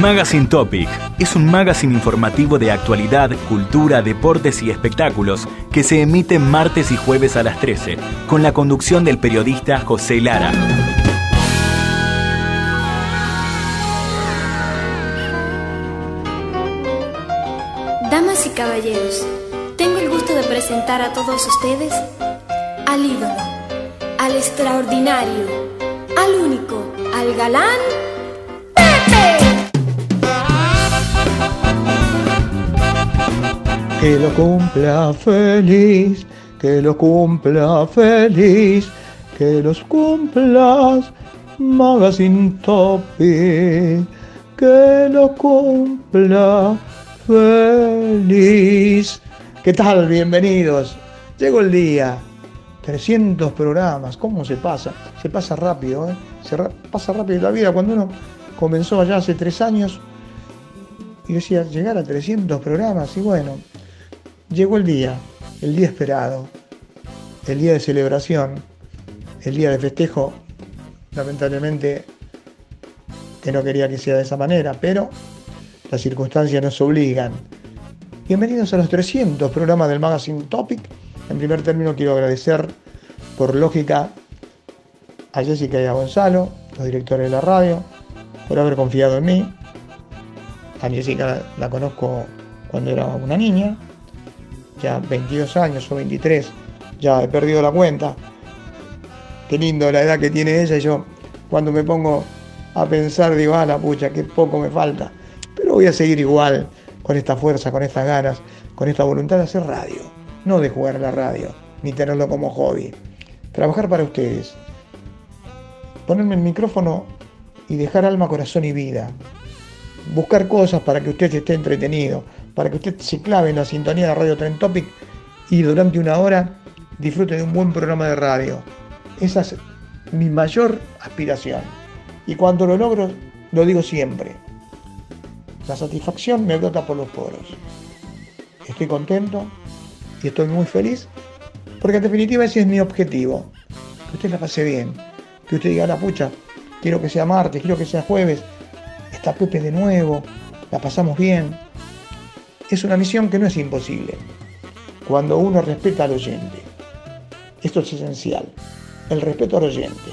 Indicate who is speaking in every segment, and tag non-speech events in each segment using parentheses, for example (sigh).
Speaker 1: Magazine Topic es un magazine informativo de actualidad, cultura, deportes y espectáculos que se emite martes y jueves a las 13 con la conducción del periodista José Lara.
Speaker 2: Damas y caballeros, tengo el gusto de presentar a todos ustedes al ídolo, al extraordinario, al único, al galán
Speaker 3: Que lo cumpla feliz, que lo cumpla feliz, que los cumplas Magazine Topic, que lo cumpla feliz. ¿Qué tal? Bienvenidos. Llegó el día. 300 programas. ¿Cómo se pasa? Se pasa rápido, ¿eh? Se pasa rápido la vida. Cuando uno comenzó allá hace tres años y decía llegar a 300 programas y bueno, llegó el día, el día esperado, el día de celebración, el día de festejo. Lamentablemente que no quería que sea de esa manera, pero las circunstancias nos obligan. Bienvenidos a los 300 programas del Magazine Topic. En primer término quiero agradecer por lógica a Jessica y a Gonzalo, los directores de la radio, por haber confiado en mí. A Jessica la conozco cuando era una niña, ya 22 años o 23, ya he perdido la cuenta. Qué lindo la edad que tiene ella y yo cuando me pongo a pensar digo, ah, la pucha, qué poco me falta pero voy a seguir igual, con esta fuerza, con estas ganas, con esta voluntad de hacer radio, no de jugar a la radio, ni tenerlo como hobby. Trabajar para ustedes, ponerme el micrófono y dejar alma, corazón y vida. Buscar cosas para que usted esté entretenido, para que usted se clave en la sintonía de Radio Trend Topic y durante una hora disfrute de un buen programa de radio. Esa es mi mayor aspiración. Y cuando lo logro, lo digo siempre. La satisfacción me brota por los poros. Estoy contento y estoy muy feliz porque en definitiva ese es mi objetivo. Que usted la pase bien. Que usted diga, la pucha, quiero que sea martes, quiero que sea jueves. Está Pepe de nuevo, la pasamos bien. Es una misión que no es imposible. Cuando uno respeta al oyente. Esto es esencial. El respeto al oyente.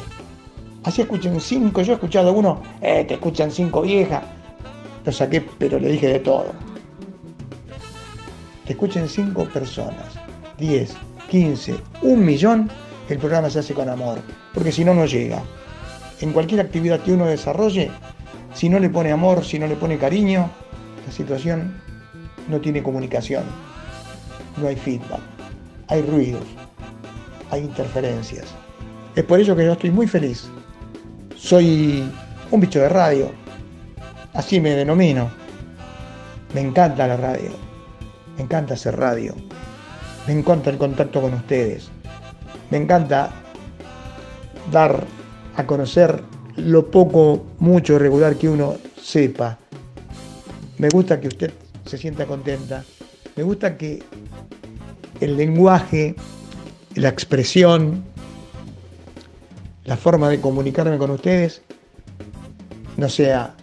Speaker 3: Así escuchen cinco, yo he escuchado uno, eh, te escuchan cinco viejas lo saqué, pero le dije de todo. Que escuchen cinco personas, 10, 15, un millón, el programa se hace con amor, porque si no, no llega. En cualquier actividad que uno desarrolle, si no le pone amor, si no le pone cariño, la situación no tiene comunicación, no hay feedback, hay ruidos, hay interferencias. Es por ello que yo estoy muy feliz. Soy un bicho de radio, Así me denomino. Me encanta la radio. Me encanta hacer radio. Me encanta el contacto con ustedes. Me encanta dar a conocer lo poco, mucho regular que uno sepa. Me gusta que usted se sienta contenta. Me gusta que el lenguaje, la expresión, la forma de comunicarme con ustedes no sea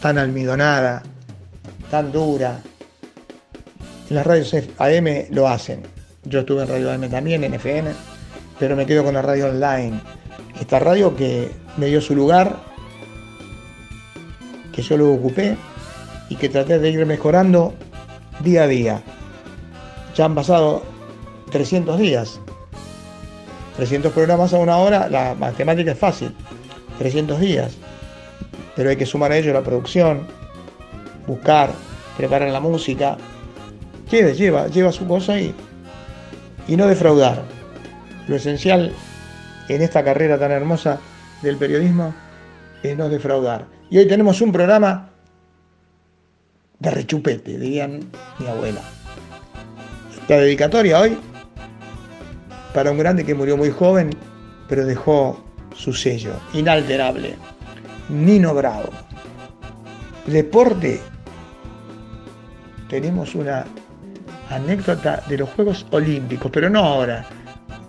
Speaker 3: tan almidonada, tan dura. Las radios AM lo hacen. Yo estuve en Radio AM también, en FM, pero me quedo con la radio online. Esta radio que me dio su lugar, que yo lo ocupé y que traté de ir mejorando día a día. Ya han pasado 300 días. 300 programas a una hora, la matemática es fácil. 300 días pero hay que sumar a ello la producción, buscar, preparar la música. Lleva, lleva, lleva su cosa y, y no defraudar. Lo esencial en esta carrera tan hermosa del periodismo es no defraudar. Y hoy tenemos un programa de rechupete, dirían mi abuela. La dedicatoria hoy para un grande que murió muy joven, pero dejó su sello inalterable. Nino Bravo. Deporte. Tenemos una anécdota de los Juegos Olímpicos, pero no ahora,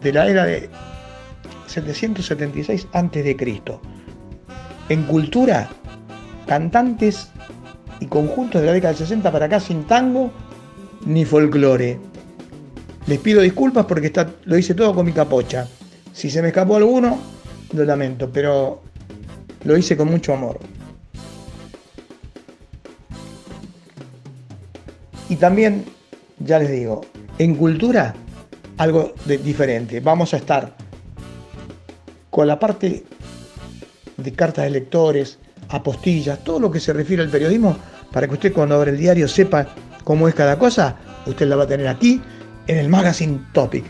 Speaker 3: de la era de 776 a.C. En cultura, cantantes y conjuntos de la década del 60 para acá sin tango ni folclore. Les pido disculpas porque está, lo hice todo con mi capocha. Si se me escapó alguno, lo lamento, pero lo hice con mucho amor. Y también, ya les digo, en cultura, algo de diferente. Vamos a estar con la parte de cartas de lectores, apostillas, todo lo que se refiere al periodismo, para que usted cuando abra el diario sepa cómo es cada cosa, usted la va a tener aquí en el Magazine Topic.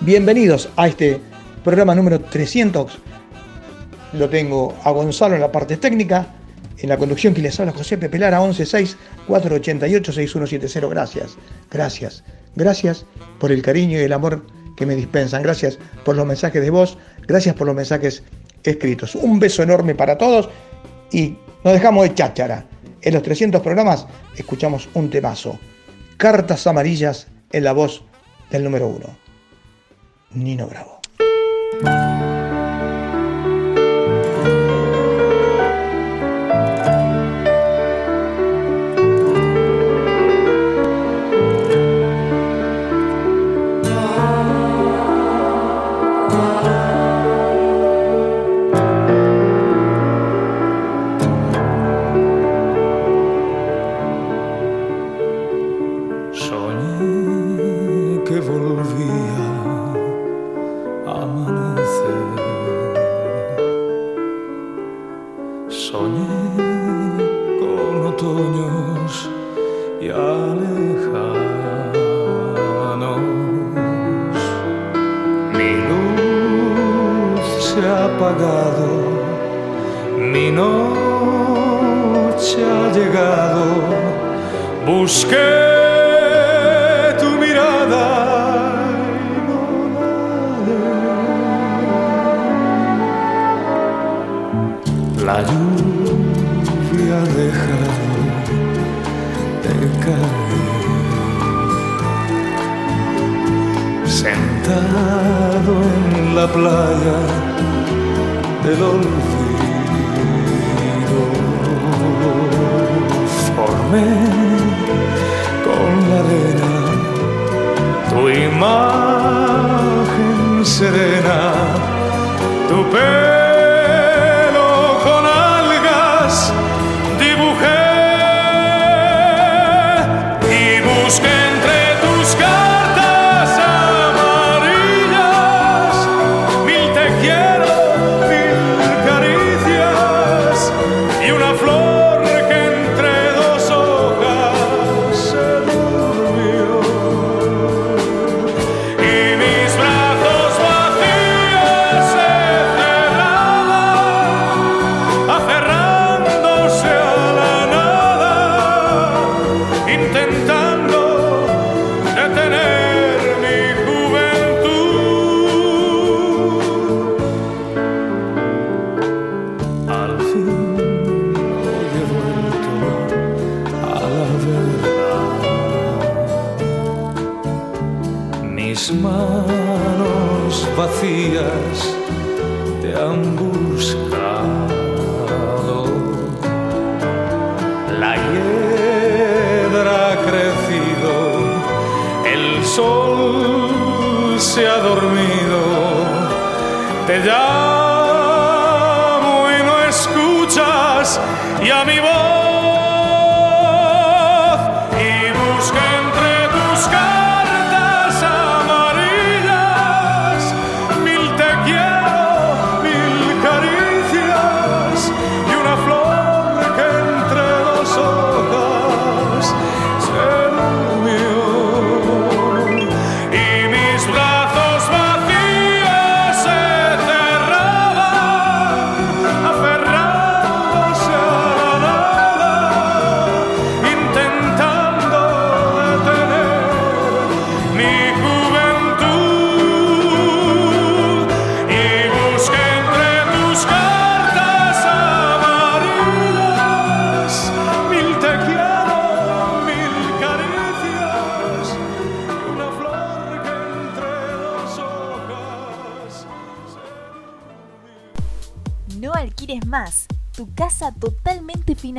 Speaker 3: Bienvenidos a este programa número 300. Lo tengo a Gonzalo en la parte técnica, en la conducción que les habla José Pepe Lara, 116-488-6170. Gracias, gracias, gracias por el cariño y el amor que me dispensan. Gracias por los mensajes de voz, gracias por los mensajes escritos. Un beso enorme para todos y nos dejamos de cháchara. En los 300 programas escuchamos un temazo. Cartas amarillas en la voz del número uno, Nino Bravo.
Speaker 4: Del olvido, formé con la arena. Tu imagen serena,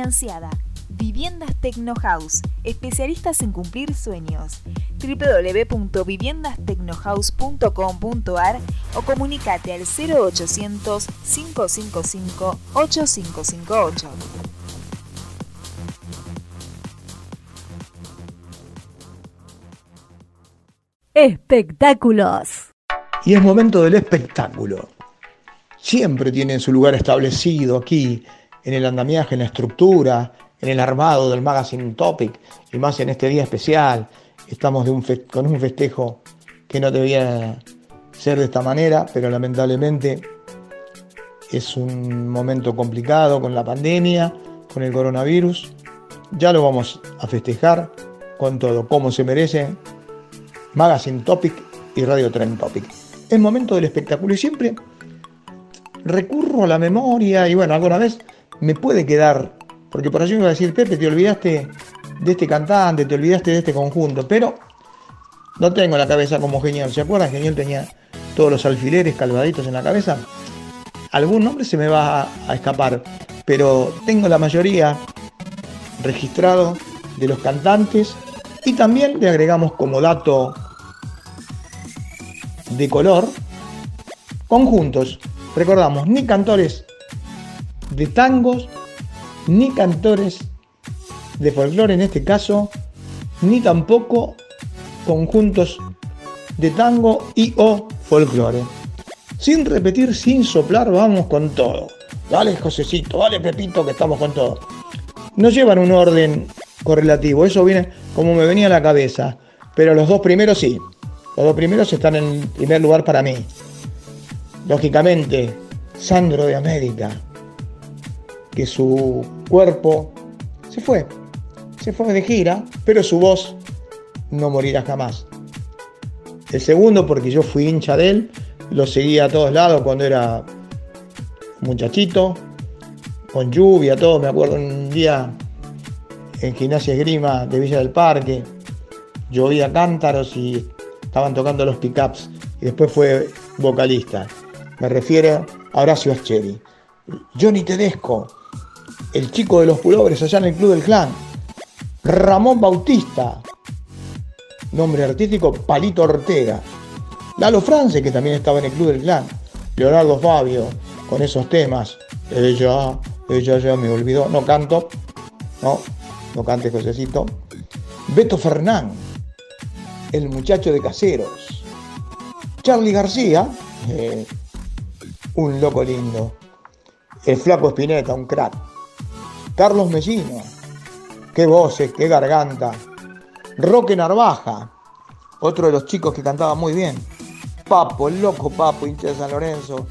Speaker 5: financiada. Viviendas Tecnohouse, especialistas en cumplir sueños. www.viviendastecnohouse.com.ar o comunicate al 0800 555 8558.
Speaker 6: Espectáculos.
Speaker 3: Y es momento del espectáculo. Siempre tiene su lugar establecido aquí, en el andamiaje, en la estructura, en el armado del Magazine Topic, y más en este día especial. Estamos con un festejo que no debía ser de esta manera, pero lamentablemente es un momento complicado con la pandemia, con el coronavirus. Ya lo vamos a festejar con todo, como se merece. Magazine Topic y Radio Trend Topic. Es momento del espectáculo y siempre recurro a la memoria y bueno, alguna vez me puede quedar, porque por allí me va a decir, Pepe, te olvidaste de este cantante, te olvidaste de este conjunto, pero no tengo la cabeza como Genial. ¿Se acuerdan? Genial tenía todos los alfileres calvaditos en la cabeza. Algún nombre se me va a escapar, pero tengo la mayoría registrado de los cantantes y también le agregamos como dato de color conjuntos. Recordamos, ni cantores de tangos, ni cantores de folclore en este caso, ni tampoco conjuntos de tango y o folclore. Sin repetir, sin soplar, vamos con todo. Dale, Josecito, dale, Pepito, que estamos con todo. No llevan un orden correlativo, eso viene como me venía a la cabeza. Pero los dos primeros sí. Los dos primeros están en primer lugar para mí. Lógicamente, Sandro de América, que su cuerpo se fue, se fue de gira, pero su voz no morirá jamás. El segundo, porque yo fui hincha de él, lo seguía a todos lados cuando era muchachito, con lluvia, todo. Me acuerdo un día en Gimnasia Esgrima de Villa del Parque, llovía cántaros y estaban tocando los pickups y después fue vocalista. Me refiero a Horacio Ascheri. Johnny Tedesco, el chico de los pulobres allá en el Club del Clan. Ramón Bautista, nombre artístico Palito Ortega. Lalo France, que también estaba en el Club del Clan. Leonardo Fabio, con esos temas. Ella, ella ya me olvidó. No canto. No, no cante Josecito. Beto Fernán, el muchacho de caseros. Charlie García, eh, un loco lindo. El flaco Espineta, un crack. Carlos Mellino, qué voces, qué garganta. Roque Narvaja, otro de los chicos que cantaba muy bien. Papo, el loco Papo, hincha de San Lorenzo.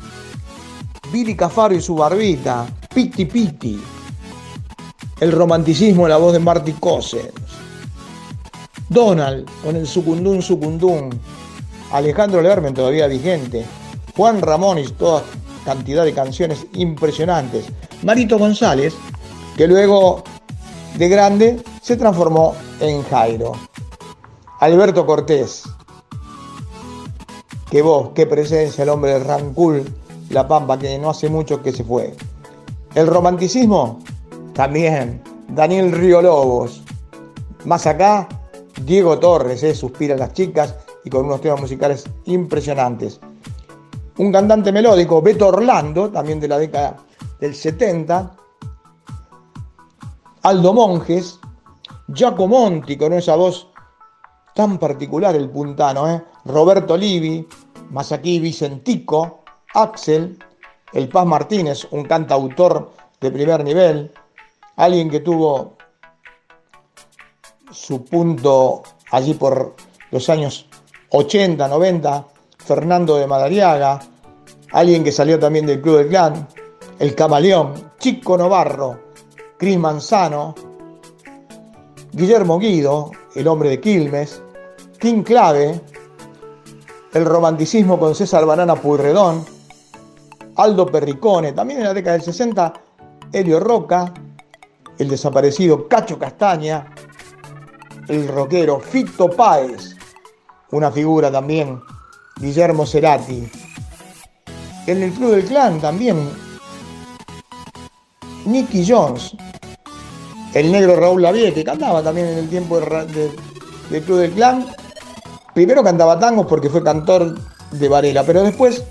Speaker 3: Billy Cafaro y su barbita. Piti Piti. El romanticismo de la voz de Marty Cossens. Donald con el Sucundún Sucundún, Alejandro Lermen todavía vigente, Juan Ramón y toda cantidad de canciones impresionantes, Marito González, que luego de grande se transformó en Jairo, Alberto Cortés, qué voz, qué presencia el hombre de Rancul, La Pampa, que no hace mucho que se fue. El romanticismo, también, Daniel Río Lobos. Más acá, Diego Torres, eh, Suspiran las chicas y con unos temas musicales impresionantes. Un cantante melódico, Beto Orlando, también de la década del 70. Aldo Monjes, Giacomo Monti con esa voz tan particular, el puntano, eh. Roberto Livi, más aquí Vicentico, Axel, El Paz Martínez, un cantautor de primer nivel, alguien que tuvo su punto allí por los años 80, 90, Fernando de Madariaga, alguien que salió también del Club del Clan, El Camaleón, Chico Novarro, Cris Manzano, Guillermo Guido, el hombre de Quilmes, King Clave, el romanticismo con César Banana Purredón, Aldo Perricone, también en la década del 60, Helio Roca, el desaparecido Cacho Castaña, el rockero Fito Páez, una figura también, Guillermo Cerati. En el Club del Clan también Nicky Jones, el negro Raúl Lavie, que cantaba también en el tiempo del Club del Clan. Primero cantaba tangos porque fue cantor de Varela, pero después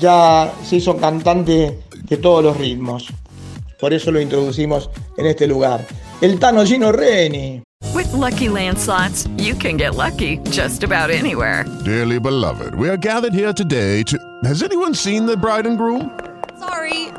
Speaker 3: ya se hizo cantante de todos los ritmos. Por eso lo introducimos en este lugar. El Tano Gino Reni.
Speaker 7: With lucky landslots, you can get lucky just about anywhere.
Speaker 8: Dearly beloved, we are gathered here today to. Has anyone seen the bride and groom?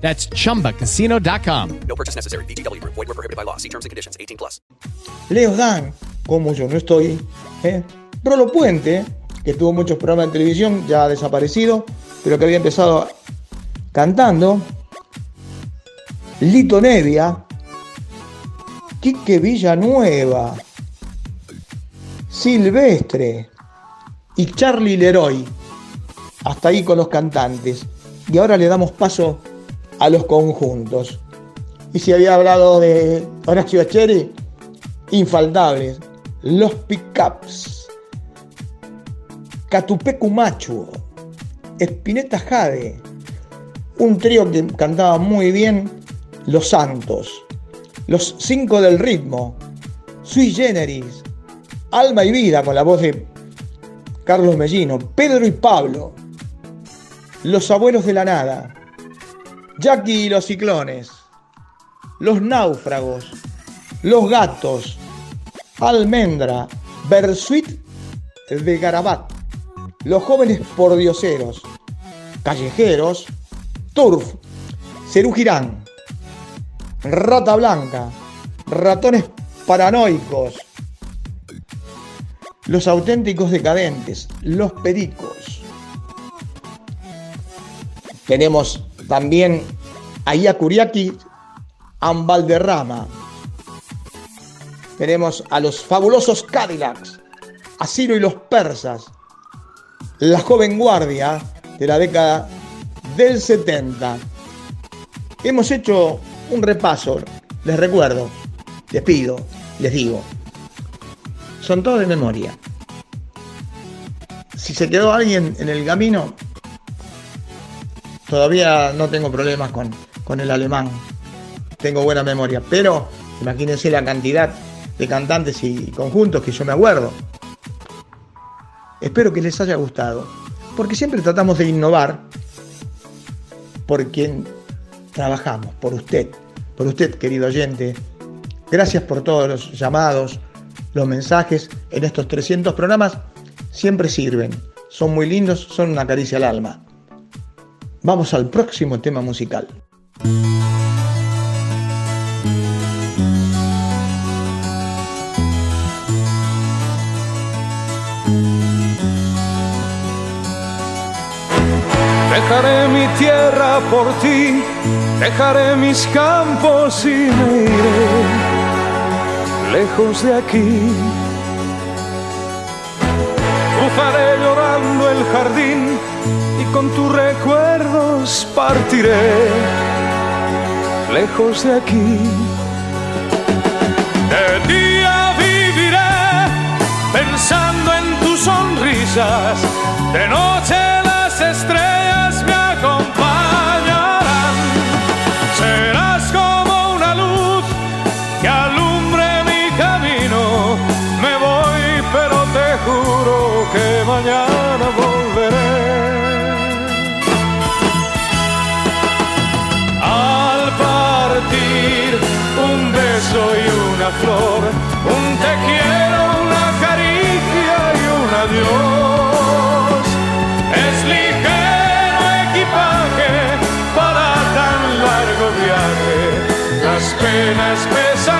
Speaker 9: That's chumbacasino.com.
Speaker 10: No purchase necessary. BGW. Void were prohibited by law. See terms and conditions 18 plus.
Speaker 3: Leo Dan, como yo no estoy. ¿eh? Rolo Puente, que tuvo muchos programas de televisión, ya ha desaparecido, pero que había empezado cantando. Lito Nevia. Quique Villanueva. Silvestre. Y Charlie Leroy. Hasta ahí con los cantantes. Y ahora le damos paso a los conjuntos. Y si había hablado de Horacio Acheri, infaltables, los pickups, Catupecu Machu, Espineta Jade, un trío que cantaba muy bien, Los Santos, Los Cinco del Ritmo, Sui Generis, Alma y Vida con la voz de Carlos Mellino, Pedro y Pablo, Los Abuelos de la Nada, Jackie y los ciclones, los náufragos, los gatos, almendra, Bersuit de Garabat, los jóvenes pordioseros, callejeros, turf, Cerú Girán, rata blanca, ratones paranoicos, los auténticos decadentes, los pericos. Tenemos también a Iacuriaki Ambalderrama. Tenemos a los fabulosos Cadillacs, a Ciro y los persas, la joven guardia de la década del 70. Hemos hecho un repaso, les recuerdo, les pido, les digo. Son todos de memoria. Si se quedó alguien en el camino, Todavía no tengo problemas con, con el alemán. Tengo buena memoria. Pero imagínense la cantidad de cantantes y conjuntos que yo me acuerdo. Espero que les haya gustado. Porque siempre tratamos de innovar por quien trabajamos, por usted. Por usted, querido oyente. Gracias por todos los llamados, los mensajes en estos 300 programas. Siempre sirven. Son muy lindos, son una caricia al alma. Vamos al próximo tema musical.
Speaker 4: Dejaré mi tierra por ti, dejaré mis campos y me iré lejos de aquí. Cruzaré llorando el jardín con tus recuerdos partiré lejos de aquí. De día viviré pensando en tus sonrisas, de noche penas pesan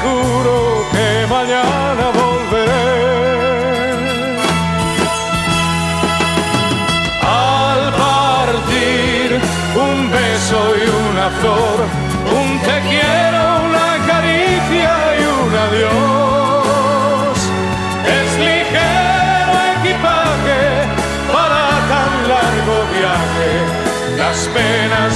Speaker 4: juro que mañana volveré. Al partir, un beso y una flor, un te quiero, una caricia y un adiós. Es ligero equipaje para tan largo viaje, las penas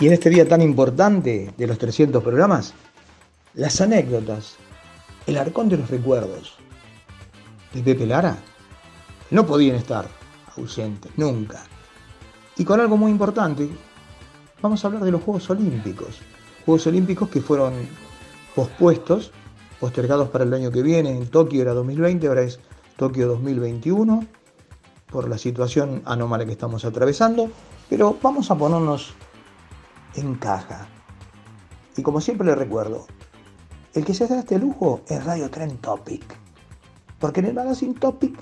Speaker 4: Y en
Speaker 3: este día tan importante de los 300 programas, las anécdotas, el arcón de los recuerdos de Pepe Lara no podían estar ausentes, nunca. Y con algo muy importante, vamos a hablar de los Juegos Olímpicos. Juegos Olímpicos que fueron pospuestos, postergados para el año que viene. En Tokio era 2020, ahora es Tokio 2021, por la situación anómala que estamos atravesando. Pero vamos a ponernos en caja. Y como siempre le recuerdo, el que se da este lujo es Radio Tren Topic. Porque en el magazine Topic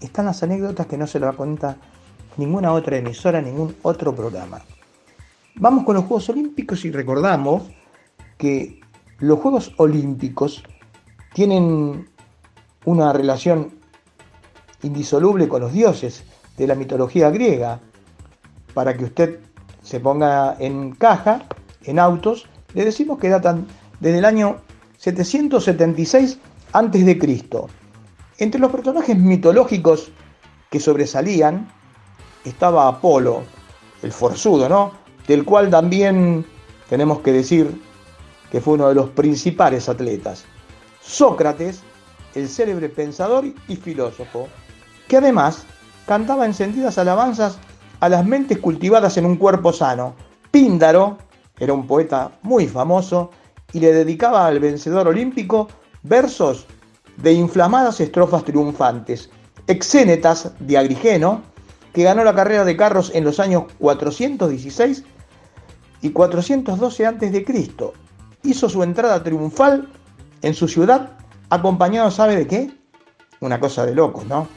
Speaker 3: están las anécdotas que no se da cuenta ninguna otra emisora, ningún otro programa. Vamos con los Juegos Olímpicos y recordamos que los Juegos Olímpicos tienen una relación indisoluble con los dioses de la mitología griega. Para que usted se ponga en caja, en autos, le decimos que datan desde el año 776 a.C. Entre los personajes mitológicos que sobresalían estaba Apolo, el forzudo, ¿no? Del cual también tenemos que decir que fue uno de los principales atletas. Sócrates, el célebre pensador y filósofo, que además cantaba encendidas alabanzas a las mentes cultivadas en un cuerpo sano. Píndaro era un poeta muy famoso y le dedicaba al vencedor olímpico versos de inflamadas estrofas triunfantes. Exénetas de Agrigeno, que ganó la carrera de carros en los años 416 y 412 a.C., hizo su entrada triunfal en su ciudad, acompañado, ¿sabe de qué? Una cosa de locos, ¿no?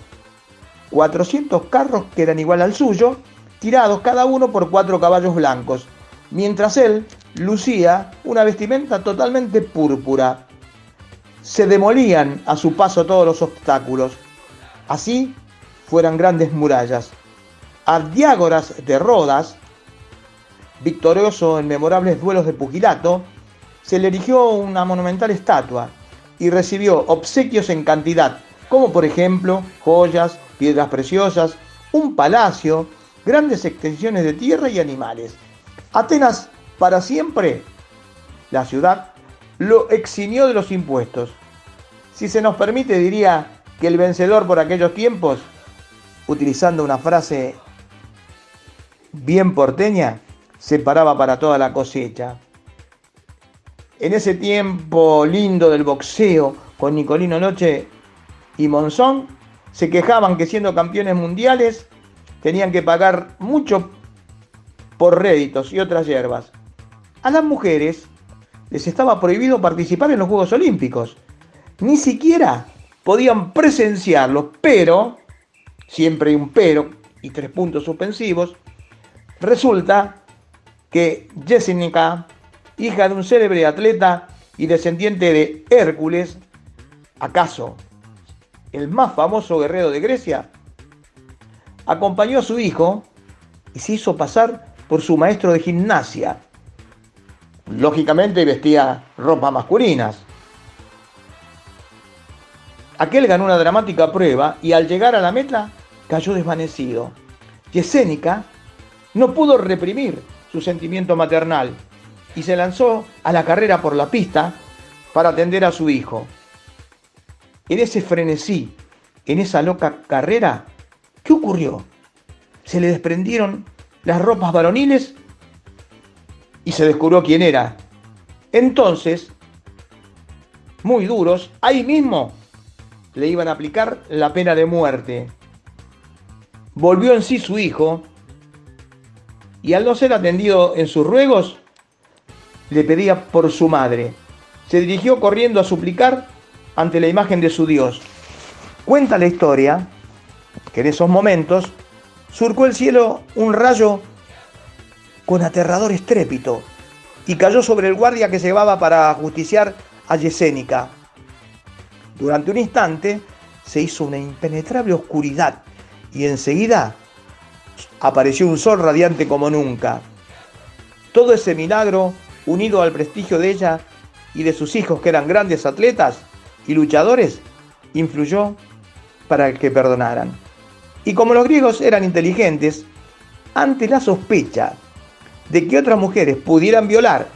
Speaker 3: 400 carros que eran igual al suyo, tirados cada uno por cuatro caballos blancos, mientras él lucía una vestimenta totalmente púrpura. Se demolían a su paso todos los obstáculos. Así fueran grandes murallas. Ardiágoras de Rodas, victorioso en memorables duelos de pugilato, se le erigió una monumental estatua y recibió obsequios en cantidad, como por ejemplo joyas, piedras preciosas, un palacio, grandes extensiones de tierra y animales. Atenas para siempre, la ciudad, lo eximió de los impuestos. Si se nos permite, diría que el vencedor por aquellos tiempos, utilizando una frase bien porteña, se paraba para toda la cosecha. En ese tiempo lindo del boxeo, con Nicolino Noche y Monzón, se quejaban que siendo campeones mundiales tenían que pagar mucho por réditos y otras hierbas. A las mujeres les estaba prohibido participar en los Juegos Olímpicos. Ni siquiera podían presenciarlos, pero, siempre hay un pero y tres puntos suspensivos, resulta que Jessica, hija de un célebre atleta y descendiente de Hércules, acaso el más famoso guerrero de Grecia, acompañó a su hijo y se hizo pasar por su maestro de gimnasia. Lógicamente vestía ropas masculinas. Aquel ganó una dramática prueba y al llegar a la meta cayó desvanecido. Yesénica no pudo reprimir su sentimiento maternal y se lanzó a la carrera por la pista para atender a su hijo. En ese frenesí, en esa loca carrera, ¿qué ocurrió? Se le desprendieron las ropas varoniles y se descubrió quién era. Entonces, muy duros, ahí mismo le iban a aplicar la pena de muerte. Volvió en sí su hijo y al no ser atendido en sus ruegos, le pedía por su madre. Se dirigió corriendo a suplicar ante la imagen de su Dios. Cuenta la historia que en esos momentos surcó el cielo un rayo con aterrador estrépito y cayó sobre el guardia que llevaba para justiciar a Yesénica. Durante un instante se hizo una impenetrable oscuridad y enseguida apareció un sol radiante como nunca. Todo ese milagro, unido al prestigio de ella y de sus hijos que eran grandes atletas y luchadores, influyó para que perdonaran. Y como los griegos eran inteligentes, ante la sospecha de que otras mujeres pudieran violar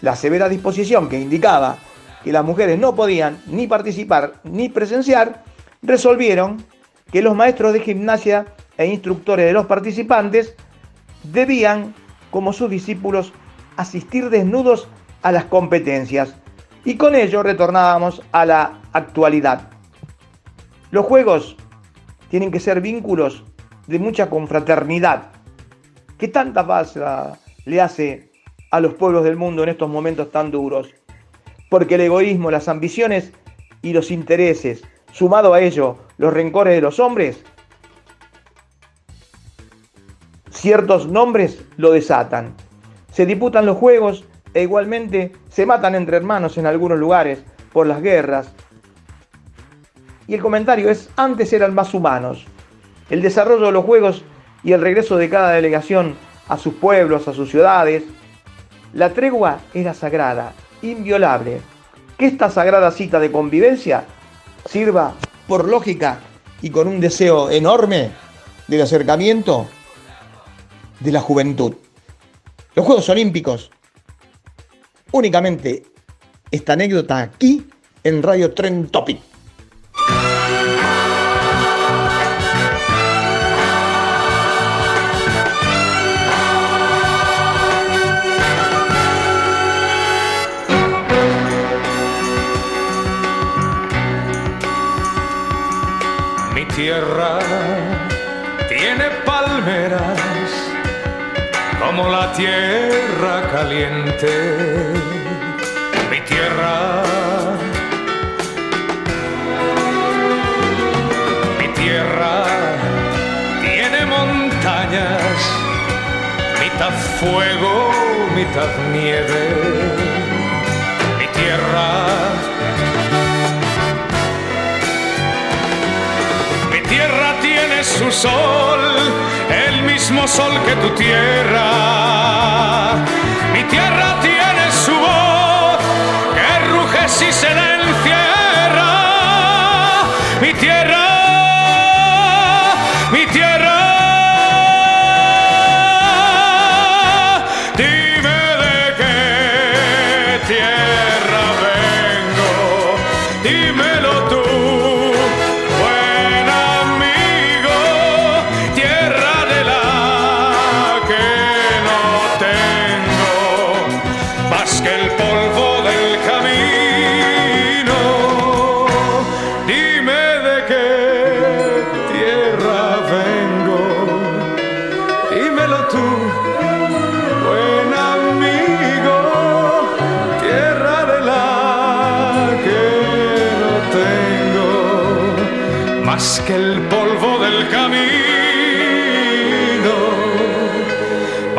Speaker 3: la severa disposición que indicaba que las mujeres no podían ni participar ni presenciar, resolvieron que los maestros de gimnasia e instructores de los participantes debían, como sus discípulos, asistir desnudos a las competencias. Y con ello retornábamos a la actualidad. Los juegos tienen que ser vínculos de mucha confraternidad. ¿Qué tanta paz le hace a los pueblos del mundo en estos momentos tan duros? Porque el egoísmo, las ambiciones y los intereses, sumado a ello los rencores de los hombres, ciertos nombres lo desatan. Se disputan los juegos e igualmente se matan entre hermanos en algunos lugares por las guerras. Y el comentario es, antes eran más humanos. El desarrollo de los juegos y el regreso de cada delegación a sus pueblos, a sus ciudades. La tregua era sagrada, inviolable. Que esta sagrada cita de convivencia sirva por lógica y con un deseo enorme del acercamiento de la juventud. Los Juegos Olímpicos, únicamente esta anécdota aquí en Radio Tren Topic.
Speaker 4: Mi tierra tiene palmeras como la tierra caliente. Mi tierra tiene montañas, mitad fuego, mitad nieve. Mi tierra. Mi tierra tiene su sol, el mismo sol que tu tierra. Mi tierra tiene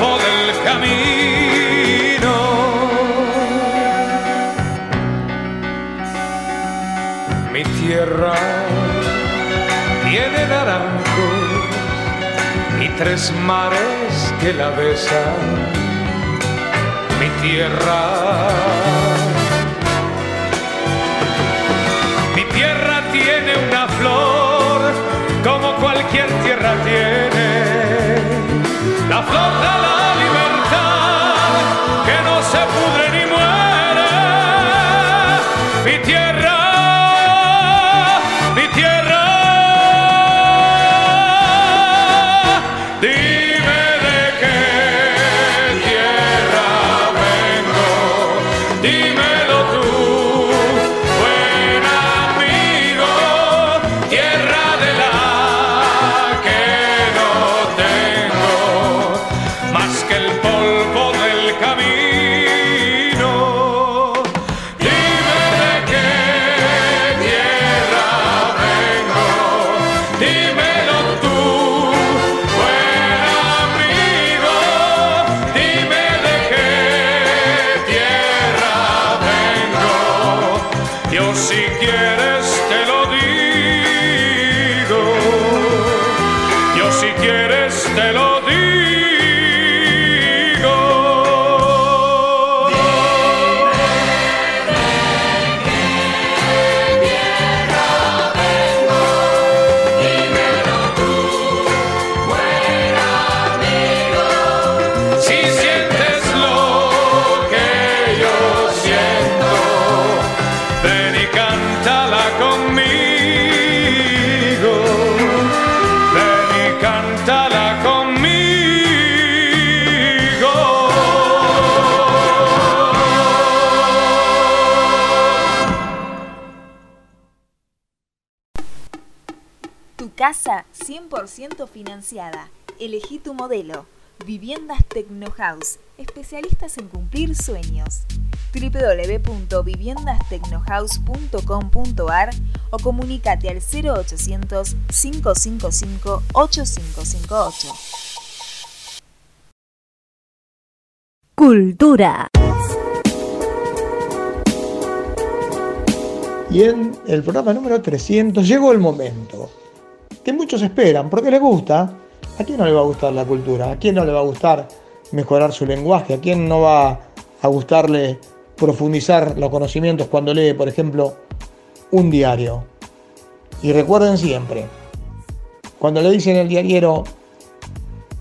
Speaker 4: Del camino. Mi tierra tiene naranjos y tres mares que la besan. Mi tierra. Mi tierra tiene una flor como cualquier tierra tiene la flor
Speaker 5: 100% financiada. Elegí tu modelo. Viviendas Tecnohouse, especialistas en cumplir sueños. www.viviendastecnohouse.com.ar o comunícate al 0800 555 8558.
Speaker 6: Cultura.
Speaker 3: Y en el programa número 300 llegó el momento que muchos esperan, porque les gusta. ¿A quién no le va a gustar la cultura? ¿A quién no le va a gustar mejorar su lenguaje? ¿A quién no va a gustarle profundizar los conocimientos cuando lee, por ejemplo, un diario? Y recuerden siempre, cuando le dicen al diariero,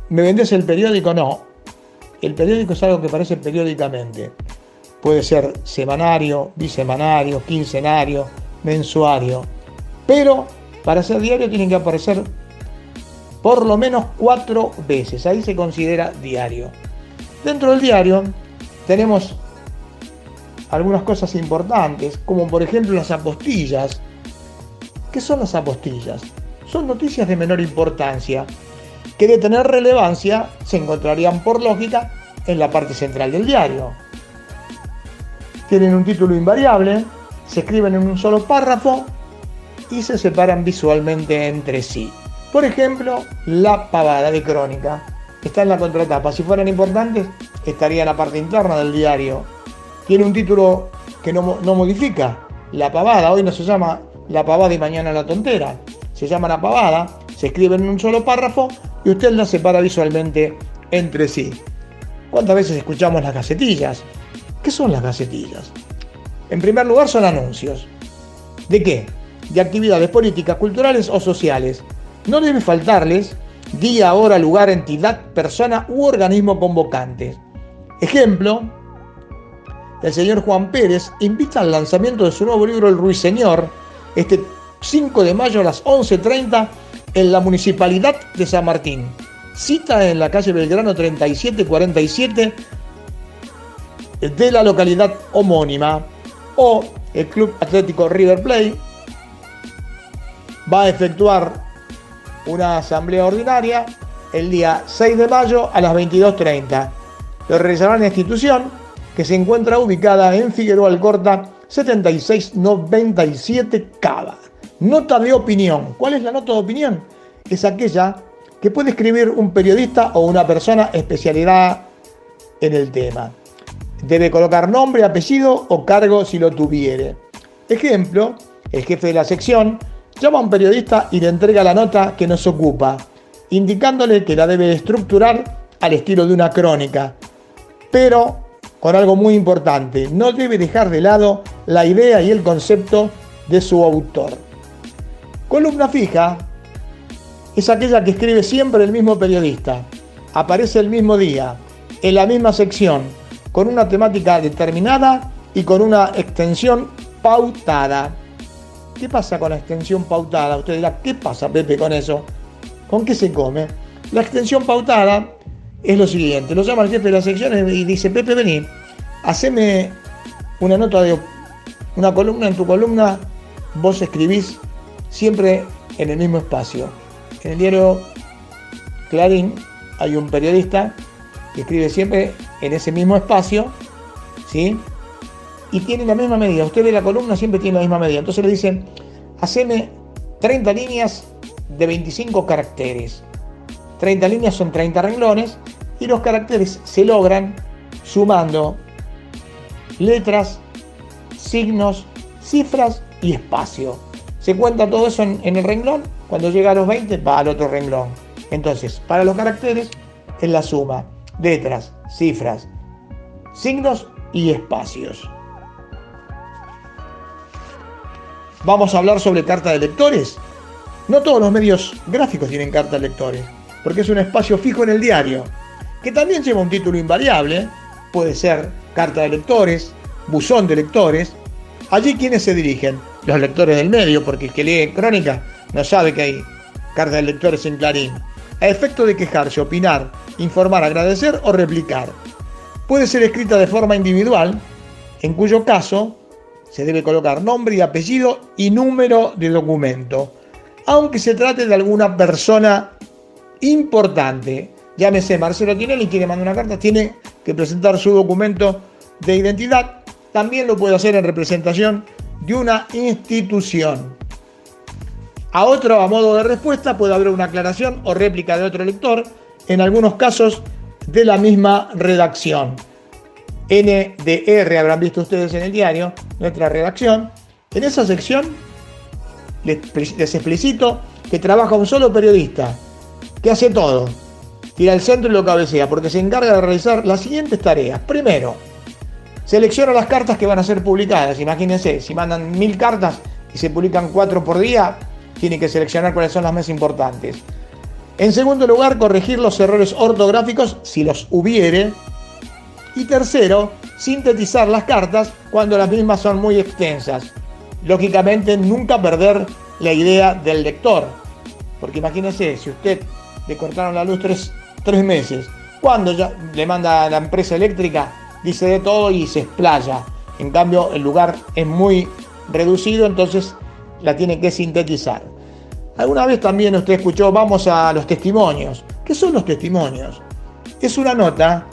Speaker 3: ¿me vendes el periódico? No. El periódico es algo que aparece periódicamente. Puede ser semanario, bisemanario, quincenario, mensuario. Pero para ser diario tienen que aparecer por lo menos cuatro veces. Ahí se considera diario. Dentro del diario tenemos algunas cosas importantes, como por ejemplo las apostillas. ¿Qué son las apostillas? Son noticias de menor importancia que de tener relevancia se encontrarían por lógica en la parte central del diario tienen un título invariable, se escriben en un solo párrafo y se separan visualmente entre sí. Por ejemplo, la pavada de crónica. Está en la contratapa. Si fueran importantes, estaría en la parte interna del diario. Tiene un título que no, no modifica. La pavada. Hoy no se llama la pavada y mañana la tontera. Se llama la pavada. Se escribe en un solo párrafo y usted la separa visualmente entre sí. ¿Cuántas veces escuchamos las gacetillas? ¿Qué son las gacetillas? En primer lugar son anuncios. ¿De qué? De actividades políticas, culturales o sociales. No debe faltarles día, hora, lugar, entidad, persona u organismo convocante. Ejemplo, el señor Juan Pérez invita al lanzamiento de su nuevo libro El Ruiseñor este 5 de mayo a las 11.30 en la Municipalidad de San Martín. Cita en la calle Belgrano 3747 de la localidad homónima o el Club Atlético River Plate va a efectuar una asamblea ordinaria el día 6 de mayo a las 22.30. Lo realizará en la institución que se encuentra ubicada en Figueroa Alcorta 7697 Cava. Nota de opinión. ¿Cuál es la nota de opinión? Es aquella que puede escribir un periodista o una persona especialidad en el tema. Debe colocar nombre, apellido o cargo si lo tuviere. Ejemplo, el jefe de la sección llama a un periodista y le entrega la nota que nos ocupa, indicándole que la debe estructurar al estilo de una crónica. Pero con algo muy importante, no debe dejar de lado la idea y el concepto de su autor. Columna fija es aquella que escribe siempre el mismo periodista, aparece el mismo día, en la misma sección, con una temática determinada y con una extensión pautada. ¿Qué pasa con la extensión pautada? Usted dirá, ¿qué pasa, Pepe, con eso? ¿Con qué se come? La extensión pautada es lo siguiente. Lo llama el jefe de la sección y dice, Pepe, vení, haceme una nota de una columna. En tu columna vos escribís siempre en el mismo espacio. En el diario Clarín hay un periodista que escribe siempre en ese mismo espacio, ¿sí? Y tiene la misma medida. Usted ve la columna, siempre tiene la misma medida. Entonces le dicen, haceme 30 líneas de 25 caracteres. 30 líneas son 30 renglones y los caracteres se logran sumando letras, signos, cifras y espacio. Se cuenta todo eso en, en, el renglón, cuando llega a los 20 va al otro renglón. Entonces, para los caracteres es la suma letras, cifras, signos y espacios. Vamos a hablar sobre carta de lectores. No todos los medios gráficos tienen carta de lectores, porque es un espacio fijo en el diario, que también lleva un título invariable, puede ser carta de lectores, buzón de lectores. Allí quienes se dirigen, los lectores del medio, porque el que lee crónica no sabe que hay carta de lectores en Clarín a efecto de quejarse, opinar, informar, agradecer o replicar. Puede ser escrita de forma individual, en cuyo caso se debe colocar nombre y apellido y número de documento, aunque se trate de alguna persona importante. Llámese Marcelo Tinelli, quiere mandar una carta, tiene que presentar su documento de identidad también lo puede hacer en representación de una institución. A otro, a modo de respuesta, puede haber una aclaración o réplica de otro lector, en algunos casos de la misma redacción. NDR, habrán visto ustedes en el diario, nuestra redacción. En esa sección les, les explicito que trabaja un solo periodista, que hace todo. Tira el centro y lo cabecea, porque se encarga de realizar las siguientes tareas. Primero, selecciona las cartas que van a ser publicadas. Imagínense, si mandan mil cartas y se publican cuatro por día, tiene que seleccionar cuáles son las más importantes. En segundo lugar, corregir los errores ortográficos si los hubiere. Y tercero, sintetizar las cartas cuando las mismas son muy extensas. Lógicamente, nunca perder la idea del lector. Porque imagínense, si usted le cortaron la luz tres, tres meses, cuando ya le manda a la empresa eléctrica, dice de todo y se explaya. En cambio, el lugar es muy reducido, entonces la tiene que sintetizar. Alguna vez también usted escuchó, vamos a los testimonios. ¿Qué son los testimonios? Es una nota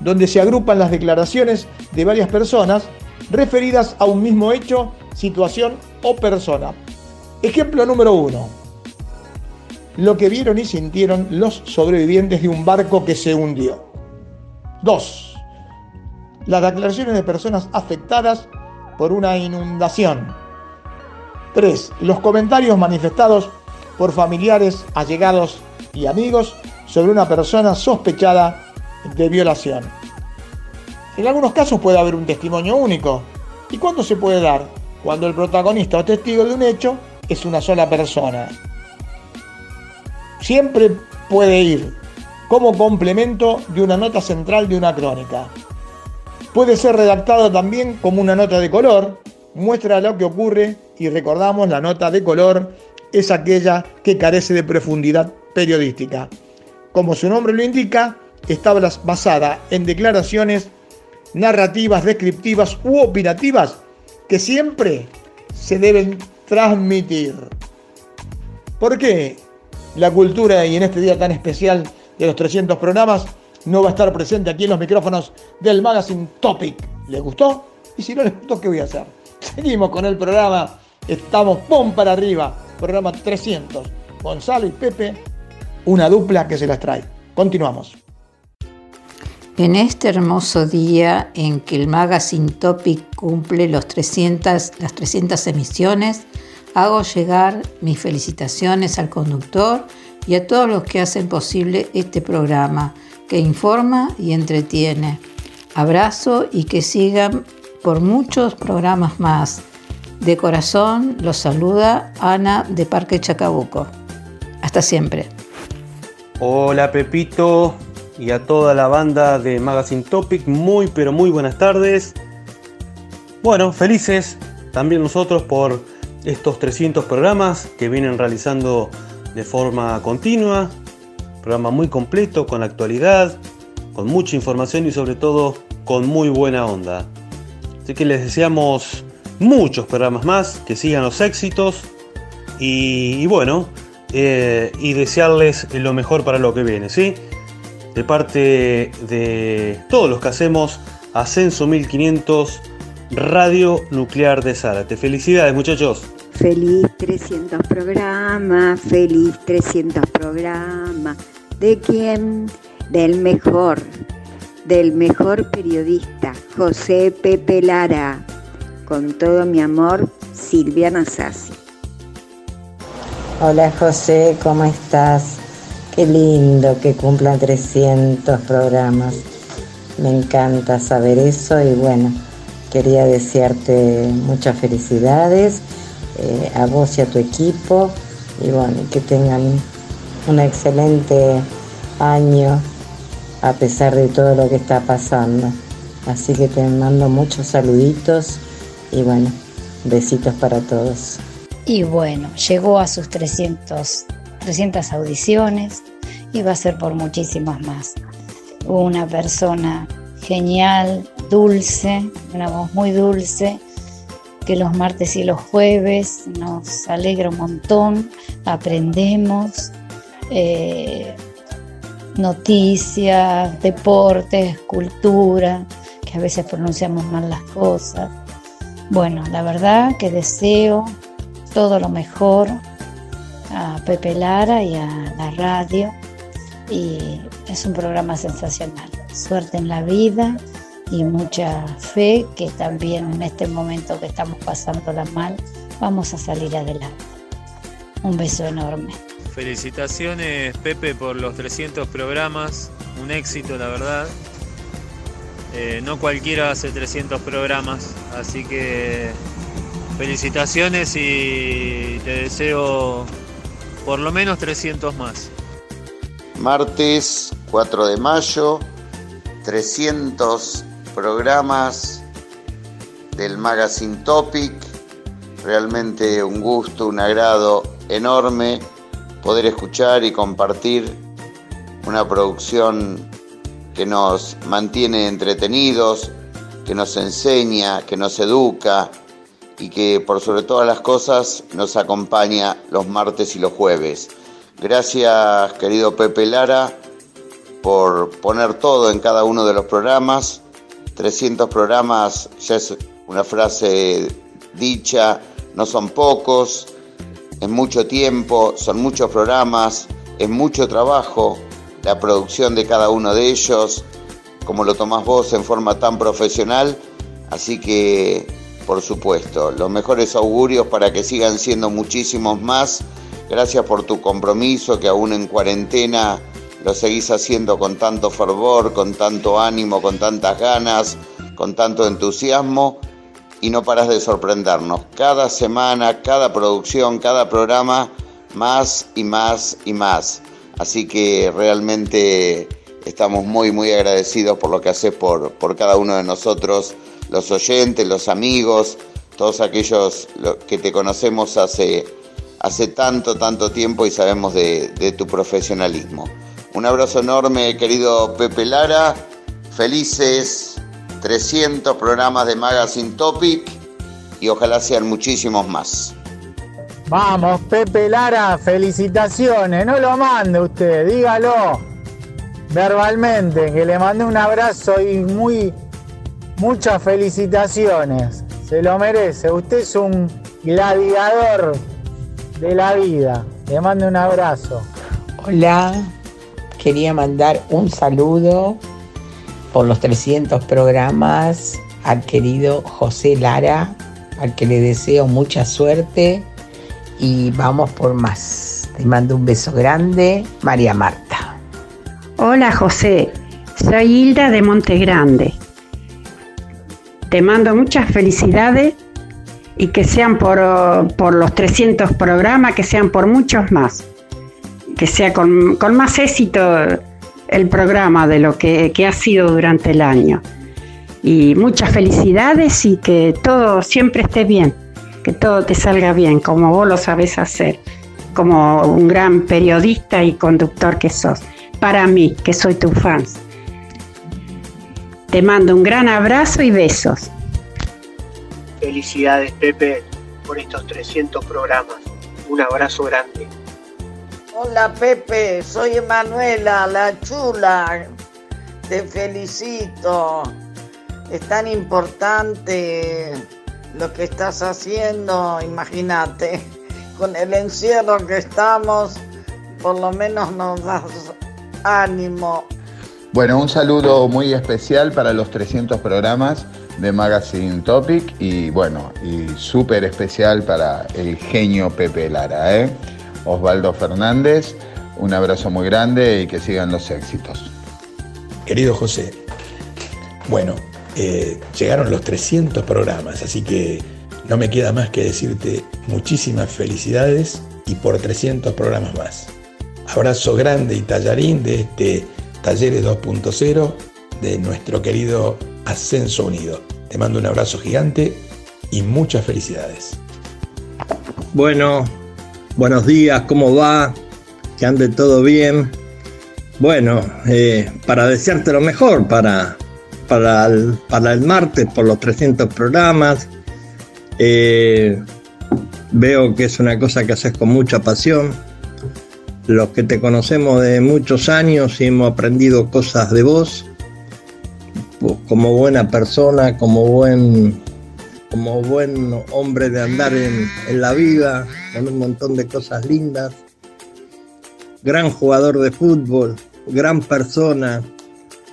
Speaker 3: donde se agrupan las declaraciones de varias personas referidas a un mismo hecho, situación o persona. Ejemplo número uno. Lo que vieron y sintieron los sobrevivientes de un barco que se hundió. 2. Las declaraciones de personas afectadas por una inundación. 3. Los comentarios manifestados por familiares, allegados y amigos sobre una persona sospechada de violación. En algunos casos puede haber un testimonio único. ¿Y cuándo se puede dar? Cuando el protagonista o testigo de un hecho es una sola persona. Siempre puede ir como complemento de una nota central de una crónica. Puede ser redactado también como una nota de color, muestra lo que ocurre y recordamos la nota de color es aquella que carece de profundidad periodística. Como su nombre lo indica, está basada en declaraciones narrativas, descriptivas u opinativas que siempre se deben transmitir. ¿Por qué la cultura y en este día tan especial de los 300 programas no va a estar presente aquí en los micrófonos del Magazine Topic? ¿Les gustó? Y si no les gustó, ¿qué voy a hacer? (laughs) Seguimos con el programa. Estamos pom para arriba. Programa 300. Gonzalo y Pepe, una dupla que se las trae. Continuamos.
Speaker 11: En este hermoso día en que el Magazine Topic cumple los 300, las 300 emisiones, hago llegar mis felicitaciones al conductor y a todos los que hacen posible este programa, que informa y entretiene. Abrazo y que sigan por muchos programas más. De corazón los saluda Ana de Parque Chacabuco. Hasta siempre.
Speaker 12: Hola Pepito y a toda la banda de Magazine Topic, muy pero muy buenas tardes. Bueno, felices también nosotros por estos 300 programas que vienen realizando de forma continua. Programa muy completo, con actualidad, con mucha información y sobre todo con muy buena onda. Así que les deseamos muchos programas más, que sigan los éxitos y, bueno, eh, y desearles lo mejor para lo que viene, ¿sí? De parte de todos los que hacemos Ascenso 1500 Radio Nuclear de Zárate. Felicidades muchachos.
Speaker 13: Feliz 300 programas, feliz 300 programas. ¿De quién? Del mejor, del mejor periodista, José Pepe Lara. Con todo mi amor, Silviana Sassi.
Speaker 14: Hola José, ¿cómo estás? Qué lindo que cumplan 300 programas. Me encanta saber eso y bueno, quería desearte muchas felicidades eh, a vos y a tu equipo y bueno, que tengan un excelente año a pesar de todo lo que está pasando. Así que te mando muchos saluditos y bueno, besitos para todos.
Speaker 15: Y bueno, llegó a sus 300, 300 audiciones y va a ser por muchísimas más. Una persona genial, dulce, una voz muy dulce, que los martes y los jueves nos alegra un montón, aprendemos. Eh, noticias, deportes, cultura, que a veces pronunciamos mal las cosas. Bueno, la verdad que deseo todo lo mejor a Pepe Lara y a la radio y es un programa sensacional. Suerte en la vida y mucha fe que también en este momento que estamos pasándola mal vamos a salir adelante. Un beso enorme.
Speaker 16: Felicitaciones Pepe por los 300 programas, un éxito la verdad. Eh, no cualquiera hace 300 programas, así que felicitaciones y te deseo por lo menos 300 más.
Speaker 17: Martes 4 de mayo, 300 programas del Magazine Topic. Realmente un gusto, un agrado enorme poder escuchar y compartir una producción que nos mantiene entretenidos, que nos enseña, que nos educa y que por sobre todas las cosas nos acompaña los martes y los jueves. Gracias querido Pepe Lara por poner todo en cada uno de los programas. 300 programas ya es una frase dicha, no son pocos, es mucho tiempo, son muchos programas, es mucho trabajo la producción de cada uno de ellos, como lo tomás vos en forma tan profesional, así que por supuesto, los mejores augurios para que sigan siendo muchísimos más. Gracias por tu compromiso que aún en cuarentena lo seguís haciendo con tanto fervor, con tanto ánimo, con tantas ganas, con tanto entusiasmo y no paras de sorprendernos. Cada semana, cada producción, cada programa, más y más y más. Así que realmente estamos muy, muy agradecidos por lo que haces por, por cada uno de nosotros, los oyentes, los amigos, todos aquellos que te conocemos hace, hace tanto, tanto tiempo y sabemos de, tu profesionalismo. Un abrazo enorme, querido Pepe Lara. Felices 300 programas de Magazine Topic y ojalá sean muchísimos más.
Speaker 18: Vamos, Pepe Lara, felicitaciones. No lo mande usted, dígalo verbalmente, que le mande un abrazo y muy muchas felicitaciones. Se lo merece. Usted es un gladiador de la vida. Le mando un abrazo.
Speaker 19: Hola, quería mandar un saludo por los 300 programas al querido José Lara, al que le deseo mucha suerte y vamos por más. Te mando un beso grande, María Marta.
Speaker 20: Hola José, soy Hilda de Monte Grande. Te mando muchas felicidades y que sean por, por los 300 programas, que sean por muchos más que sea con, más éxito el programa de lo que, ha sido durante el año. Y muchas felicidades y que todo siempre esté bien, que todo te salga bien, como vos lo sabes hacer, como un gran periodista y conductor que sos. Para mí, que soy tu fan. Te mando un gran abrazo y besos.
Speaker 21: Felicidades, Pepe, por estos 300 programas. Un abrazo grande.
Speaker 22: Hola Pepe, soy Emanuela, la chula. Te felicito. Es tan importante lo que estás haciendo, imagínate. Con el encierro que estamos, por lo menos nos das ánimo.
Speaker 23: Bueno, un saludo muy especial para los 300 programas de Magazine Topic y bueno, y súper especial para el genio Pepe Lara, ¿eh? Osvaldo Fernández. Un abrazo muy grande y que sigan los éxitos.
Speaker 24: Querido José, bueno, eh, llegaron los 300 programas, así que no me queda más que decirte muchísimas felicidades y por 300 programas más. Abrazo grande y tallarín de este Talleres 2.0 de nuestro querido Ascenso Unido. Te mando un abrazo gigante y muchas felicidades.
Speaker 25: Bueno, Buenos días, ¿cómo va? Que ande todo bien. Bueno, eh, para desearte lo mejor para, para, el, para el martes por los 300 programas. Eh, veo que es una cosa que haces con mucha pasión. Los que te conocemos de muchos años y hemos aprendido cosas de vos, como buena persona, como buen, como buen hombre de andar en, la vida, con un montón de cosas lindas. Gran jugador de fútbol, gran persona,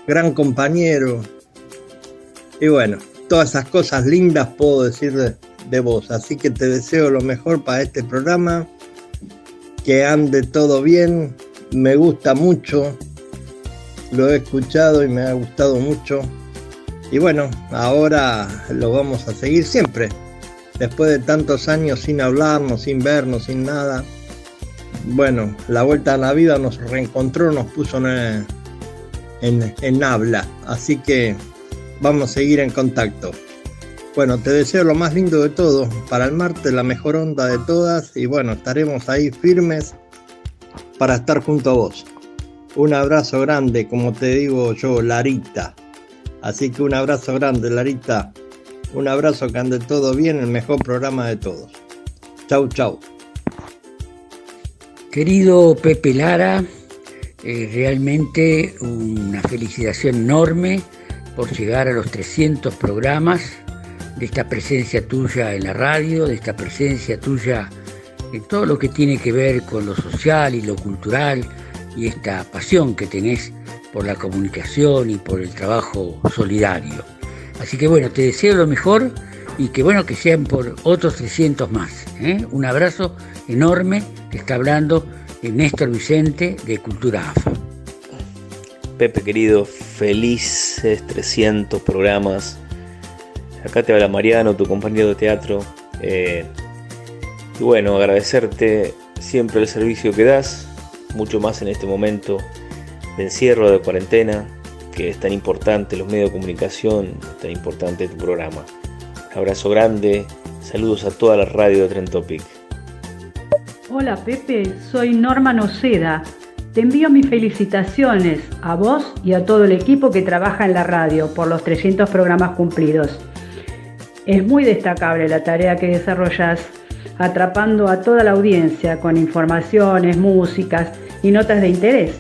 Speaker 25: gran compañero. Y bueno, todas esas cosas lindas puedo decir de, de vos. Así que te deseo lo mejor para este programa. Que ande todo bien. Me gusta mucho. Lo he escuchado y me ha gustado mucho. Y bueno, ahora lo vamos a seguir siempre. Después de tantos años sin hablarnos, sin vernos, sin nada. Bueno, la vuelta a la vida nos reencontró, nos puso en, en, en habla. Así que vamos a seguir en contacto. Bueno, te deseo lo más lindo de todo. Para el martes la mejor onda de todas. Y bueno, estaremos ahí firmes para estar junto a vos. Un abrazo grande, como te digo yo, Larita. Así que un abrazo grande, Larita. Un abrazo que ande todo bien, el mejor programa de todos. Chau, chau.
Speaker 26: Querido Pepe Lara, eh, realmente una felicitación enorme por llegar a los 300 programas, de esta presencia tuya en la radio, de esta presencia tuya en todo lo que tiene que ver con lo social y lo cultural y esta pasión que tenés por la comunicación y por el trabajo solidario. Así que bueno, te deseo lo mejor y que bueno que sean por otros 300 más. ¿eh? Un abrazo enorme, te está hablando Néstor Vicente de Cultura AFA.
Speaker 27: Pepe querido, felices 300 programas. Acá te habla Mariano, tu compañero de teatro. Eh, y bueno, agradecerte siempre el servicio que das, mucho más en este momento de encierro, de cuarentena, que es tan importante los medios de comunicación, tan importante tu programa. abrazo grande, saludos a toda la radio de Trend Topic.
Speaker 28: Hola Pepe, soy Norma Noceda. Te envío mis felicitaciones a vos y a todo el equipo que trabaja en la radio por los 300 programas cumplidos. Es muy destacable la tarea que desarrollas atrapando a toda la audiencia con informaciones, músicas y notas de interés.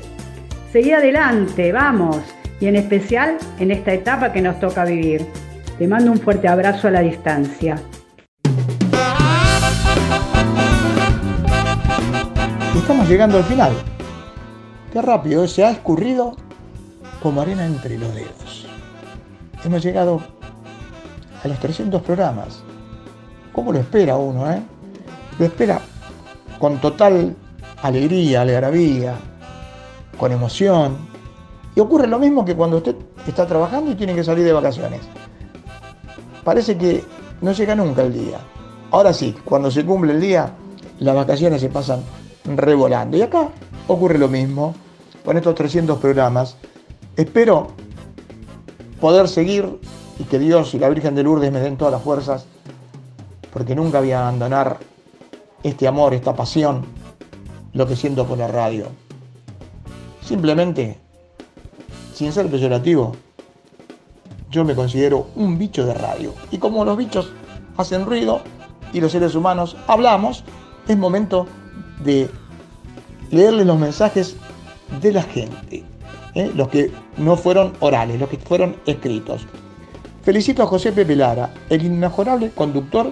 Speaker 28: Seguí adelante, vamos, y en especial en esta etapa que nos toca vivir. Te mando un fuerte abrazo a la distancia.
Speaker 3: Estamos llegando al final. Qué rápido, ¿eh? se ha escurrido como arena entre los dedos. Hemos llegado a los 300 programas. ¿Cómo lo espera uno, eh? Lo espera con total alegría, algarabía, con emoción. Y ocurre lo mismo que cuando usted está trabajando y tiene que salir de vacaciones. Parece que no llega nunca el día. Ahora sí, cuando se cumple el día, las vacaciones se pasan revolando. Y acá ocurre lo mismo con estos 300 programas. Espero poder seguir y que Dios y la Virgen de Lourdes me den todas las fuerzas, porque nunca voy a abandonar este amor, esta pasión, lo que siento por la radio. Simplemente, sin ser peyorativo, yo me considero un bicho de radio. Y como los bichos hacen ruido y los seres humanos hablamos, es momento de leerles los mensajes de la gente, ¿eh? los que no fueron orales, los que fueron escritos. Felicito a José Pepe Lara, el inmejorable conductor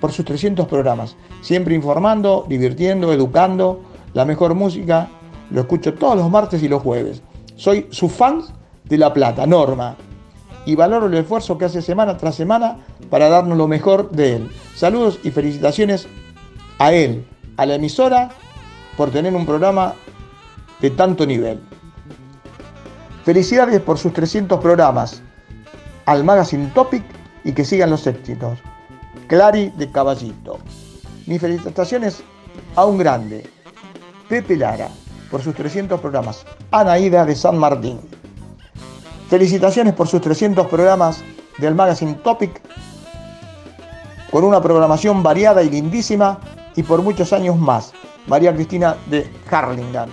Speaker 3: por sus 300 programas, siempre informando, divirtiendo, educando, la mejor música, lo escucho todos los martes y los jueves. Soy su fan de La Plata, Norma, y valoro el esfuerzo que hace semana tras semana para darnos lo mejor de él. Saludos y felicitaciones a él, a la emisora, por tener un programa de tanto nivel. Felicidades por sus 300 programas, al Magazine Topic y que sigan los éxitos. Clary de Caballito. Mis felicitaciones a un grande, Pepe Lara, por sus 300 programas. Anaída de San Martín. Felicitaciones por sus 300 programas del Magazine Topic, con una programación variada y lindísima y por muchos años más. María Cristina de Harlingham.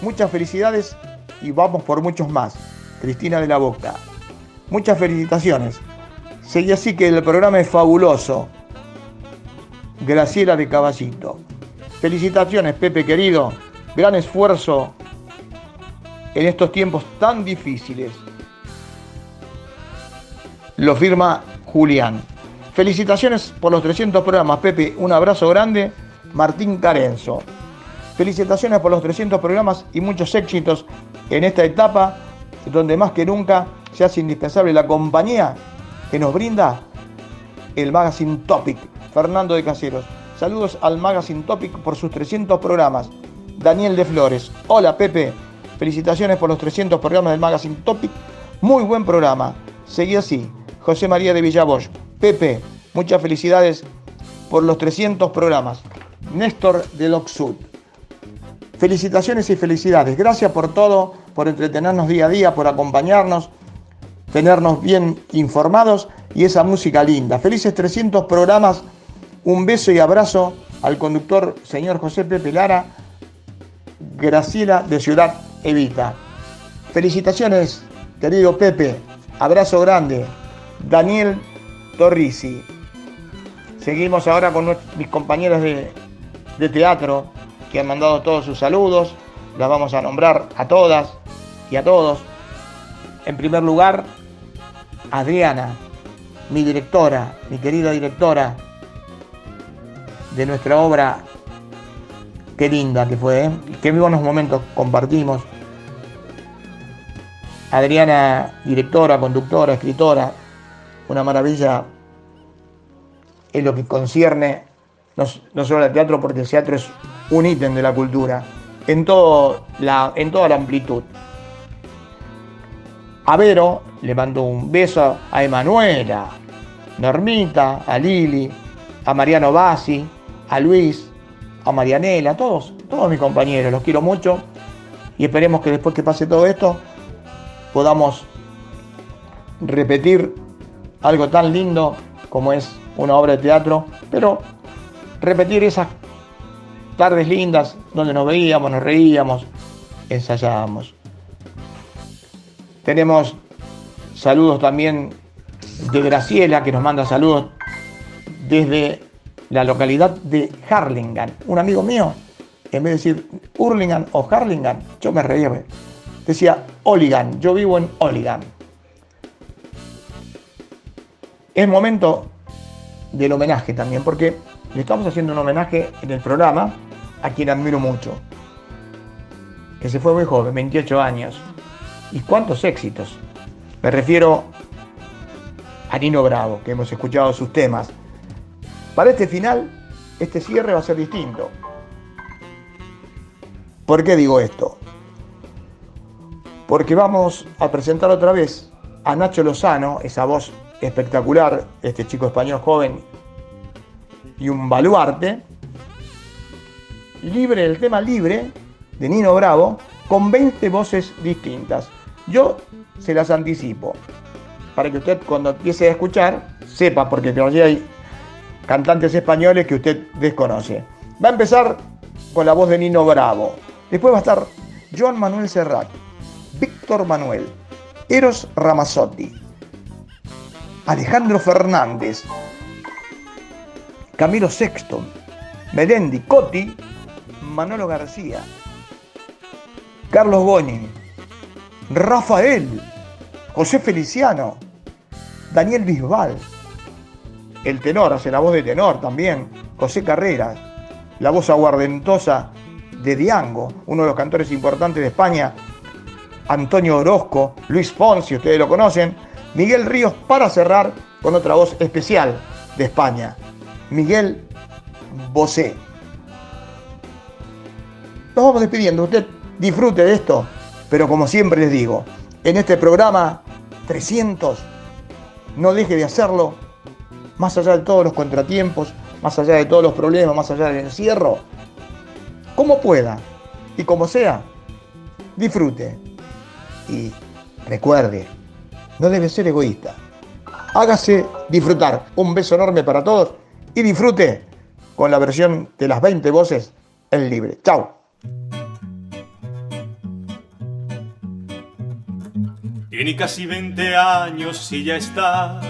Speaker 3: Muchas felicidades y vamos por muchos más. Cristina de la Boca. Muchas felicitaciones. Seguí así que el programa es fabuloso. Graciela de Caballito. Felicitaciones, Pepe querido. Gran esfuerzo en estos tiempos tan difíciles. Lo firma Julián. Felicitaciones por los 300 programas, Pepe. Un abrazo grande, Martín Carenzo. Felicitaciones por los 300 programas y muchos éxitos en esta etapa donde más que nunca se hace indispensable la compañía que nos brinda el Magazine Topic, Fernando de Caseros. Saludos al Magazine Topic por sus 300 programas. Daniel de Flores. Hola Pepe. Felicitaciones por los 300 programas del Magazine Topic. Muy buen programa. Seguí así. José María de Villabosch. Pepe, muchas felicidades por los 300 programas. Néstor de Loxud. Felicitaciones y felicidades. Gracias por todo, por entretenernos día a día, por acompañarnos, tenernos bien informados y esa música linda. Felices 300 programas. Un beso y abrazo al conductor señor José Pepe Lara, Graciela de Ciudad Evita. Felicitaciones, querido Pepe. Abrazo grande. Daniel Torrisi. Seguimos ahora con mis compañeros de, de teatro que han mandado todos sus saludos. Las vamos a nombrar a todas y a todos. En primer lugar, Adriana, mi directora, mi querida directora de nuestra obra. Qué linda que fue, ¿eh? qué buenos momentos compartimos. Adriana, directora, conductora, escritora, una maravilla en lo que concierne no, solo al teatro, porque el teatro es un ítem de la cultura, en, todo la, en toda la amplitud. A Vero le mando un beso a Emanuela, Normita, a Lili, a Mariano Bassi, a Luis, a Marianela, a todos, todos mis compañeros, los quiero mucho y esperemos que después que pase todo esto podamos repetir algo tan lindo como es una obra de teatro, pero repetir esas tardes lindas donde nos veíamos, nos reíamos, ensayábamos. Tenemos saludos también de Graciela, que nos manda saludos desde la localidad de Harlingan. Un amigo mío, en vez de decir Hurlingham o Harlingan, yo me reía. Decía Oligan, yo vivo en Oligan. Es momento del homenaje también, porque le estamos haciendo un homenaje en el programa a quien admiro mucho, que se fue muy joven, 28 años. ¿Y cuántos éxitos? Me refiero a Nino Bravo, que hemos escuchado sus temas. Para este final, este cierre va a ser distinto. ¿Por qué digo esto? Porque vamos a presentar otra vez a Nacho Lozano, esa voz espectacular, este chico español joven y un baluarte, libre, el tema libre de Nino Bravo, con 20 voces distintas. Yo se las anticipo, para que usted cuando empiece a escuchar sepa, porque todavía hay cantantes españoles que usted desconoce. Va a empezar con la voz de Nino Bravo. Después va a estar Joan Manuel Serrat, Víctor Manuel, Eros Ramazzotti, Alejandro Fernández, Camilo Sexton, Melendi Cotti, Manolo García, Carlos Boni, Rafael, José Feliciano, Daniel Bisbal, el tenor, hace la voz de tenor también, José Carreras, la voz aguardentosa de Diango, uno de los cantores importantes de España, Antonio Orozco, Luis Fonsi, ustedes lo conocen, Miguel Ríos para cerrar con otra voz especial de España, Miguel Bosé. Nos vamos despidiendo, usted disfrute de esto, pero como siempre les digo, en este programa 300, no deje de hacerlo, más allá de todos los contratiempos, más allá de todos los problemas, más allá del encierro, como pueda y como sea, disfrute. Y recuerde, no debe ser egoísta. Hágase disfrutar. Un beso enorme para todos y disfrute con la versión de las 20 voces en libre. Chao.
Speaker 29: Tiene casi 20 años y ya está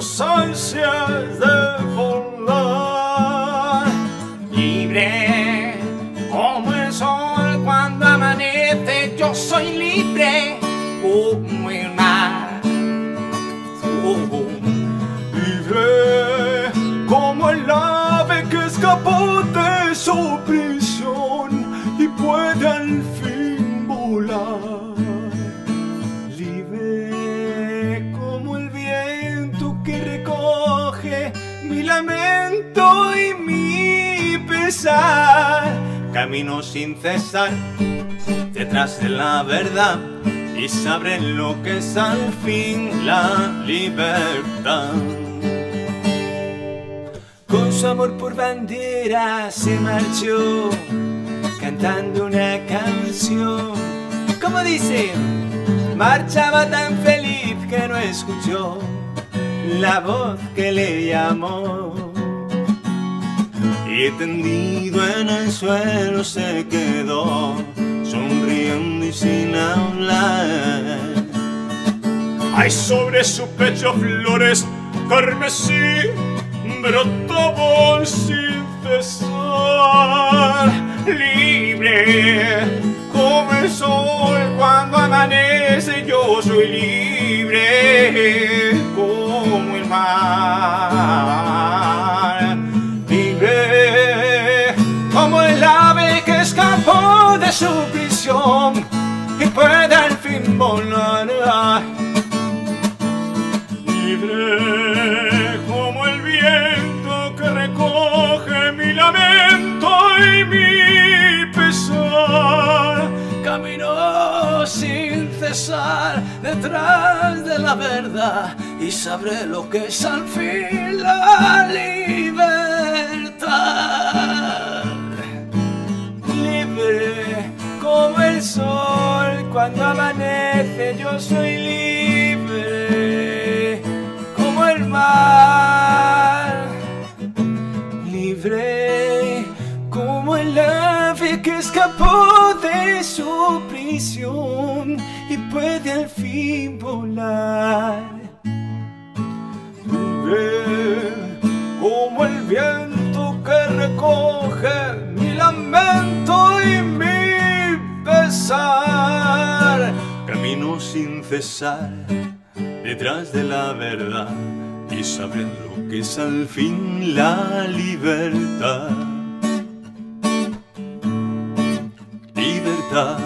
Speaker 4: sus ansias de volar. Libre como el sol cuando amanece, yo soy libre como el mar. Oh, libre como el ave que escapó de su prisión y puede al lamento y mi pesar. Camino sin cesar detrás de la verdad y sabré lo que es al fin la libertad. Con su amor por bandera se marchó cantando una canción. Como dice, marchaba tan feliz que no escuchó la voz que le llamó. Y tendido en el suelo se quedó, sonriendo y sin hablar. Hay sobre su pecho flores carmesí, brotaban sin cesar. Libre como el sol cuando amanece, yo soy libre como el mar. Escapó de su prisión y puede al fin volar. Libre como el viento que recoge mi lamento y mi pesar. Camino sin cesar detrás de la verdad y sabré lo que es al fin la libertad. Como el sol cuando amanece, yo soy libre como el mar. Libre como el ave que escapó de su prisión y puede al fin volar. Libre como el viento que recoge lamento y mi pesar. Camino sin cesar detrás de la verdad y saber lo que es al fin la libertad. Libertad.